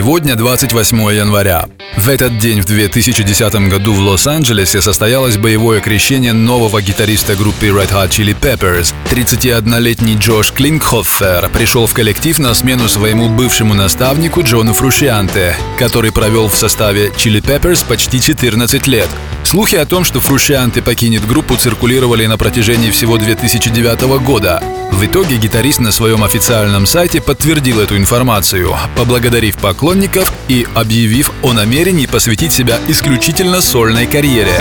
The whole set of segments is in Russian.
Сегодня 28 января. В этот день в 2010 году в Лос-Анджелесе состоялось боевое крещение нового гитариста группы Red Hot Chili Peppers. 31-летний Джош Клинкхоффер пришел в коллектив на смену своему бывшему наставнику Джону Фрушианте, который провел в составе Chili Peppers почти 14 лет. Слухи о том, что Фрушианте покинет группу, циркулировали на протяжении всего 2009 года. В итоге гитарист на своем официальном сайте подтвердил эту информацию, поблагодарив поклонников и объявив о намерении посвятить себя исключительно сольной карьере.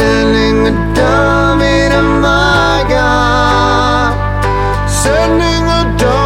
Sending a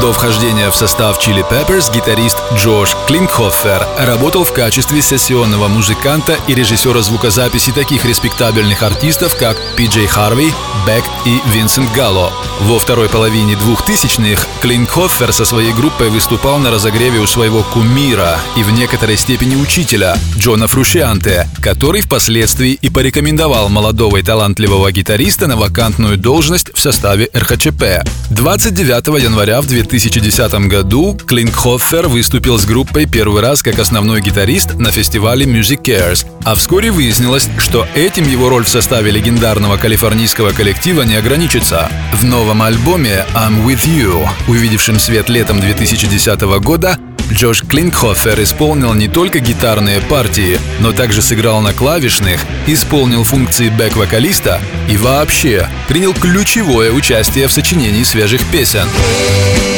До вхождения в состав Chili Peppers гитарист Джош Клинкхоффер работал в качестве сессионного музыканта и режиссера звукозаписи таких респектабельных артистов, как Пи Джей Харви, Бек и Винсент Галло. Во второй половине 2000-х Клинкхоффер со своей группой выступал на разогреве у своего кумира и в некоторой степени учителя Джона Фрушианте, который впоследствии и порекомендовал молодого и талантливого гитариста на вакантную должность в составе РХЧП. 29 января в 2010 году Клинкхоффер выступил с группой первый раз как основной гитарист на фестивале Music Cares, а вскоре выяснилось, что этим его роль в составе легендарного калифорнийского коллектива не ограничится. В новом альбоме I'm With You, увидевшем свет летом 2010 года, Джош Клинкхофер исполнил не только гитарные партии, но также сыграл на клавишных, исполнил функции бэк-вокалиста и вообще принял ключевое участие в сочинении свежих песен. We've